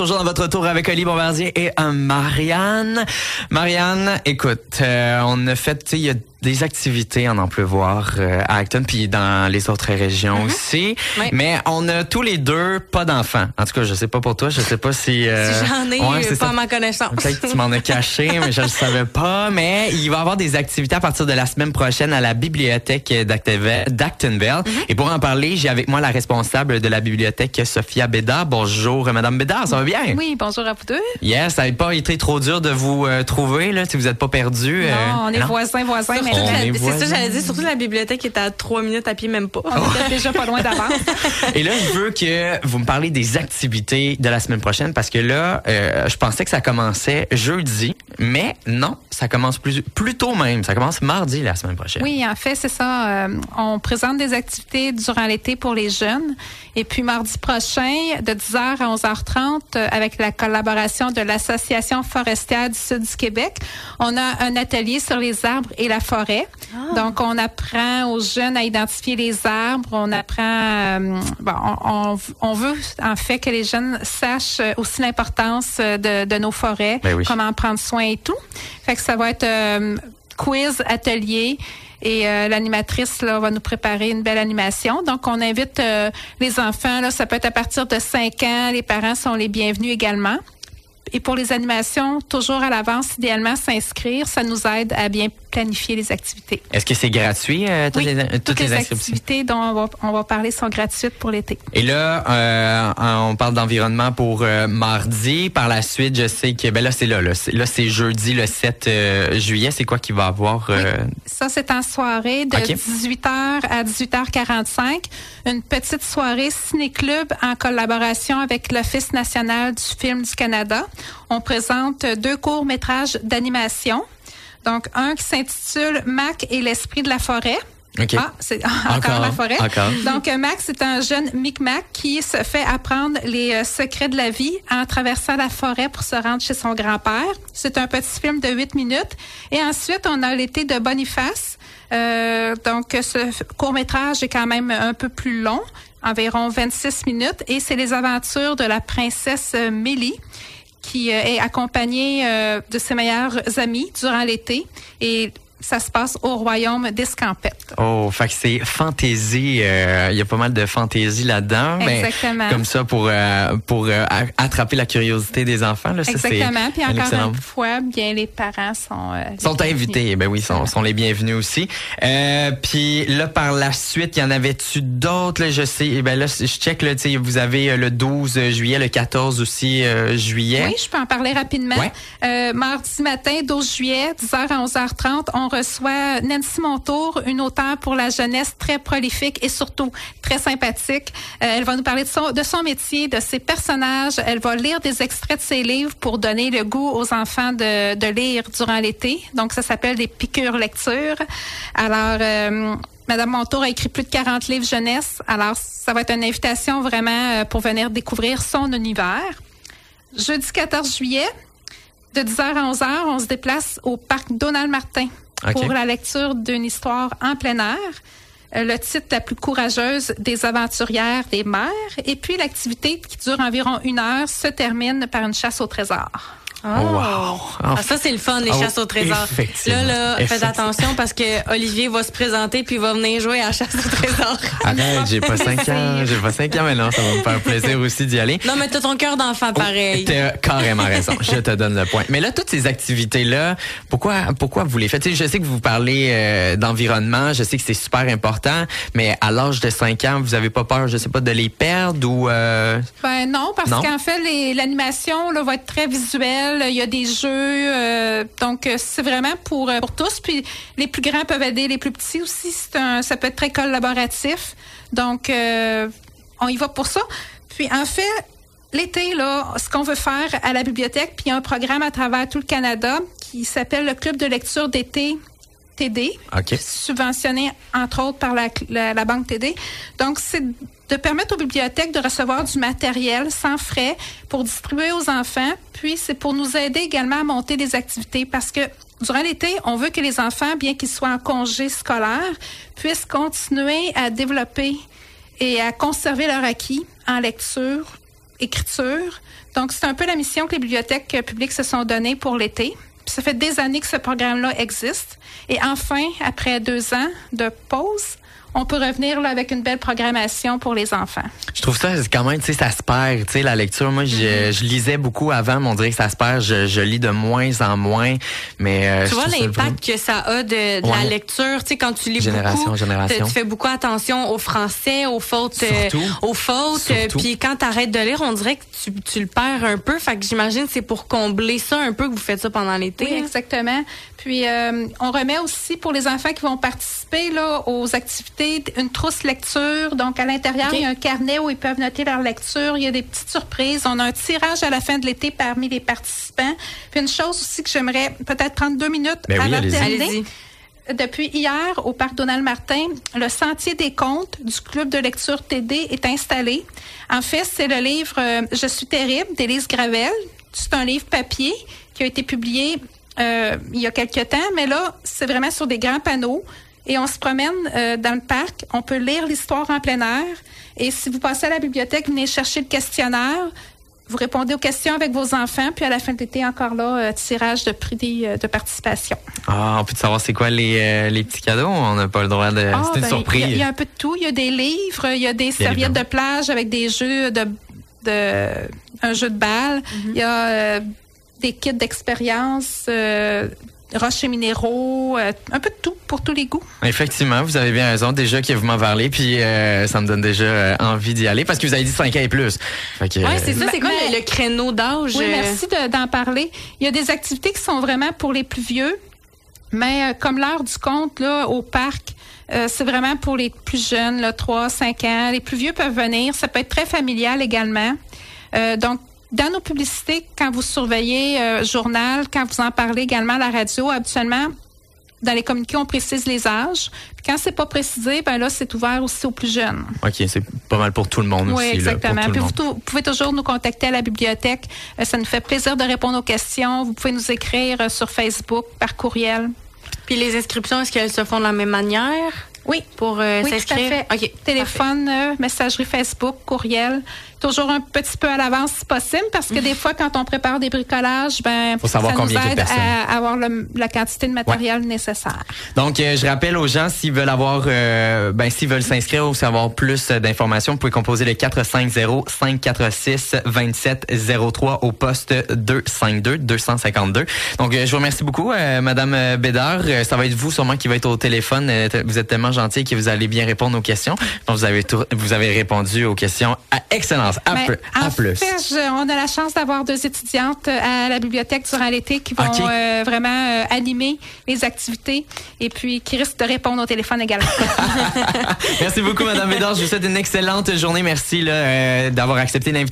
toujours dans votre tour avec Oli Bombardier et euh, Marianne. Marianne, écoute, euh, on a fait, il y a des activités en emploi euh, à Acton puis dans les autres régions Mhm. aussi. Oui. Mais on a tous les deux pas d'enfants. En tout cas, je sais pas pour toi, je sais pas si. euh, Si j'en ai, ouais, euh, pas à ma connaissance. Peut-être que tu m'en as caché, mais je le savais pas. Mais il va y avoir des activités à partir de la semaine prochaine à la bibliothèque d'Actonville. Mhm. Et pour en parler, j'ai avec moi la responsable de la bibliothèque, Sophia Bédard. Bonjour, Madame Bédard, ça va bien? Oui, bonjour à vous deux. Yes, ça n'a pas été trop dur de vous euh, trouver, là, si vous n'êtes pas perdu. euh, non, on est voisins, voisins, mais C'est ça, j'allais dire. Surtout la bibliothèque est à trois minutes à pied, même pas. on était déjà pas loin d'avance. Et là, je veux que vous me parlez des activités de la semaine prochaine parce que là, euh, je pensais que ça commençait jeudi, mais non, ça commence plus, plus tôt même. Ça commence mardi la semaine prochaine. Oui, en fait, c'est ça. euh, on présente des activités durant l'été pour les jeunes. Et puis mardi prochain, de 10h à 11h30, euh, avec la collaboration de l'Association forestière du Sud du Québec, on a un atelier sur les arbres et la forêt. Donc, on apprend aux jeunes à identifier les arbres. On apprend... euh, bon, on, on- on veut, en fait, que les jeunes sachent aussi l'importance euh, de, de nos forêts, Ben oui. comment en prendre soin et tout. Fait que ça va être euh, quiz, atelier. Et euh, l'animatrice va nous préparer une belle animation. Donc on invite euh, les enfants ça peut être à partir de 5 ans, les parents sont les bienvenus également. Et pour les animations, toujours à l'avance, idéalement s'inscrire, ça nous aide à bien planifier les activités. Est-ce que c'est gratuit, euh, toutes, Oui, les, toutes toutes les activités dont on va, on va parler sont gratuites pour l'été. Et là, euh, on parle d'environnement pour euh, mardi. Par la suite, je sais que ben là c'est là, là c'est, là, c'est jeudi le 7 euh, juillet. C'est quoi qu'il va avoir euh, Ça, c'est en soirée de OK. 18h à 18h45. Une petite soirée ciné-club en collaboration avec l'Office national du film du Canada. On présente deux courts-métrages d'animation. Donc, un qui s'intitule Mac et l'esprit de la forêt. Ok. Ah, c'est encore, Encore, la forêt. encore. Donc, euh, Max c'est un jeune Micmac qui se fait apprendre les euh, secrets de la vie en traversant la forêt pour se rendre chez son grand-père. C'est un petit film de 8 minutes. Et ensuite, on a l'été de Boniface. Euh, donc, ce court-métrage est quand même un peu plus long, environ 26 minutes. Et c'est les aventures de la princesse Mélie qui euh, est accompagnée euh, de ses meilleurs amis durant l'été. Et ça se passe au royaume d'Escampette. Oh, fait que c'est fantaisie. euh, Il y a pas mal de fantaisie là-dedans. mais Exactement. comme ça pour euh, pour euh, attraper la curiosité des enfants. Là, ça, Exactement. Puis encore excellent- une fois, bien les parents sont euh, sont invités, ben oui, sont, sont les bienvenus aussi. Euh, puis là, par la suite, y en avait-tu d'autres? Là, je sais, eh ben là, je check, là, vous avez le 12 juillet, le 14 aussi euh, juillet. Oui, je peux en parler rapidement. Ouais. Euh, mardi matin, 12 juillet, 10h à 11h30, on reçoit Nancy Montour, une auteure pour la jeunesse très prolifique et surtout très sympathique. Euh, elle va nous parler de son, métier, de ses personnages. Elle va lire des extraits de ses livres pour donner le goût aux enfants de, de lire durant l'été. Donc, ça s'appelle des piqûres lecture. Alors, euh, Madame Montour a écrit plus de 40 livres jeunesse. Alors, ça va être une invitation vraiment euh, pour venir découvrir son univers. Jeudi 14 juillet, de 10h à 11h, on se déplace au parc Donald Martin Pour la lecture d'une histoire en plein air. Euh, Le titre La plus courageuse des aventurières des mers. Et puis l'activité qui dure environ une heure se termine par une chasse au trésor. Oh. wow. Ah, ça, c'est le fun, les Ah, chasses au trésor. effectivement. Là, là, faites attention parce que Olivier va se présenter puis il va venir jouer à la chasse au trésor. Arrête, j'ai pas 5 ans, j'ai pas 5 ans, mais non, ça va me faire plaisir aussi d'y aller. non, mais t'as ton cœur d'enfant pareil. T'as carrément raison. Je te donne le point. Mais là, toutes ces activités-là, pourquoi, pourquoi vous les faites? Tu sais, je sais que vous parlez euh, d'environnement, je sais que c'est super important, mais à l'âge de 5 ans, vous avez pas peur, je sais pas, de les perdre ou... euh, Ben non, parce qu'en fait, les- l'animation là, va être très visuelle. Il y a des jeux, euh, donc euh, c'est vraiment pour euh, pour tous. Puis les plus grands peuvent aider les plus petits aussi. Un, ça peut être très collaboratif. Donc on y va pour ça. Puis en fait. L'été, là, ce qu'on veut faire à la bibliothèque, puis il y a un programme à travers tout le Canada qui s'appelle le Club de lecture d'été TD OK. subventionné entre autres par la, la, la Banque TD. Donc, c'est de permettre aux bibliothèques de recevoir du matériel sans frais pour distribuer aux enfants. Puis, c'est pour nous aider également à monter des activités parce que durant l'été, on veut que les enfants, bien qu'ils soient en congé scolaire, puissent continuer à développer et à conserver leur acquis en lecture écriture. Donc, c'est un peu la mission que les bibliothèques publiques se sont données pour l'été. Ça fait des années que ce programme-là existe. Et enfin, après deux ans de pause, on peut revenir là, avec une belle programmation pour les enfants. Je trouve ça quand même, tu sais, ça se perd, tu sais, la lecture. Moi, je, Mm-hmm. je lisais beaucoup avant, mais on dirait que ça se perd. Je, je lis de moins en moins, mais euh, Tu vois l'impact que ça a de, de Ouais. la lecture. Tu sais, quand tu lis Génération, beaucoup, génération. tu fais beaucoup attention aux français, aux fautes, euh, aux fautes. euh, Surtout. Puis quand tu arrêtes de lire, on dirait que tu, tu le perds un peu. Fait que j'imagine que c'est pour combler ça un peu que vous faites ça pendant l'été. Oui, exactement. Puis, euh, on remet aussi pour les enfants qui vont participer là, aux activités une trousse lecture. Donc, à l'intérieur, il y a un carnet où ils peuvent noter leur lecture. Il y a des petites surprises. On a un tirage à la fin de l'été parmi les participants. Puis, une chose aussi que j'aimerais peut-être prendre deux minutes Ben oui, avant de terminer. Allez-y. Depuis hier, au parc Donald Martin, le Sentier des comptes du club de lecture TD est installé. En fait, c'est le livre euh, Je suis terrible d'Élise Gravel. C'est un livre papier qui a été publié euh, il y a quelques temps, mais là, c'est vraiment sur des grands panneaux. Et on se promène euh, dans le parc. On peut lire l'histoire en plein air. Et si vous passez à la bibliothèque, venez chercher le questionnaire. Vous répondez aux questions avec vos enfants, puis à la fin de l'été, encore là, euh, tirage de prix euh, de participation. Ah, on peut savoir c'est quoi les, euh, les petits cadeaux? On n'a pas le droit de. Ah, c'est une ben, surprise. Il y, a- il y a un peu de tout. Il y a des livres, il y a des serviettes livres. de plage avec des jeux de, de un jeu de balle. Il y a euh, des kits d'expérience, euh, roches et minéraux, euh, un peu de tout pour tous les goûts. Effectivement, vous avez bien raison. Déjà que vous m'en parlez, puis euh, ça me donne déjà euh, envie d'y aller parce que vous avez dit 5 ans et plus. Fait que, Ouais, c'est ça. C'est quoi Mais- le, le créneau d'âge? Oui, euh, merci de- d'en parler. Il y a des activités qui sont vraiment pour les plus vieux, mais euh, comme l'heure du compte là, au parc, euh, c'est vraiment pour les plus jeunes, là, 3, 5 ans. Les plus vieux peuvent venir. Ça peut être très familial également. Euh, donc, dans nos publicités, quand vous surveillez euh, journal, quand vous en parlez également à la radio, habituellement, dans les communiqués, on précise les âges. Puis quand c'est pas précisé, ben là, c'est ouvert aussi aux plus jeunes. OK, c'est pas mal pour tout le monde Oui, aussi. pour exactement. Puis vous pouvez toujours nous contacter à la bibliothèque. Euh, ça nous fait plaisir de répondre aux questions. Vous pouvez nous écrire euh, sur Facebook, par courriel. Puis les inscriptions, est-ce qu'elles se font de la même manière? Oui. pour euh, Oui, tout à s'inscrire? fait. Téléphone, euh, messagerie Facebook, courriel. Toujours un petit peu à l'avance si possible, parce que des fois, quand on prépare des bricolages, ben, Faut savoir ça combien nous de aide à avoir le- la quantité de matériel nécessaire. Donc, euh, je rappelle aux gens s'ils veulent avoir, euh, ben s'ils veulent s'inscrire ou savoir plus d'informations, vous pouvez composer le 450-546-2703 au poste 252 252. Donc, euh, je vous remercie beaucoup, euh, Madame Bédard. Ça va être vous sûrement qui va être au téléphone. Vous êtes tellement gentil que vous allez bien répondre aux questions. Donc, vous avez tout- vous avez répondu aux questions à excellence, à, Ben, peu- à en plus. fait, je- on a la chance d'avoir deux étudiantes euh, à la bibliothèque durant l'été qui vont euh, vraiment euh, animer les activités et puis qui risquent de répondre au téléphone également. Merci beaucoup, Madame Bédard. Je vous souhaite une excellente journée. Merci euh, d'avoir accepté l'invitation.